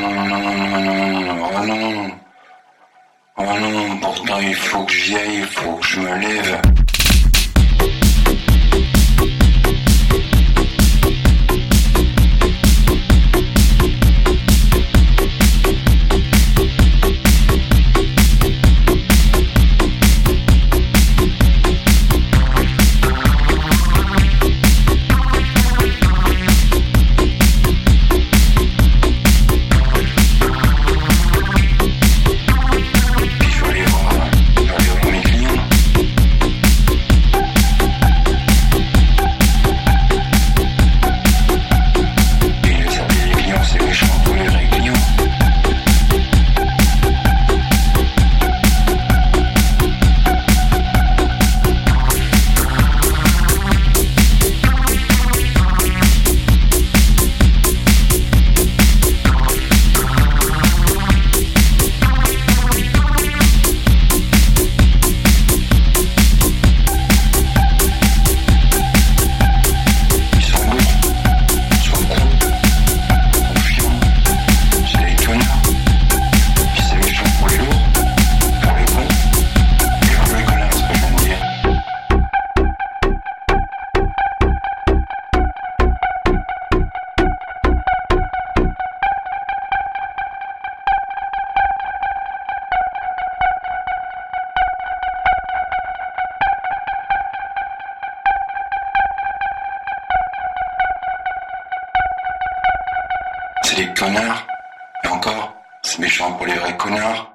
non, non, oh non. Oh non, pourtant il faut que j'y aille, il faut que je me lève. C'est des connards, et encore, c'est méchant pour les vrais connards.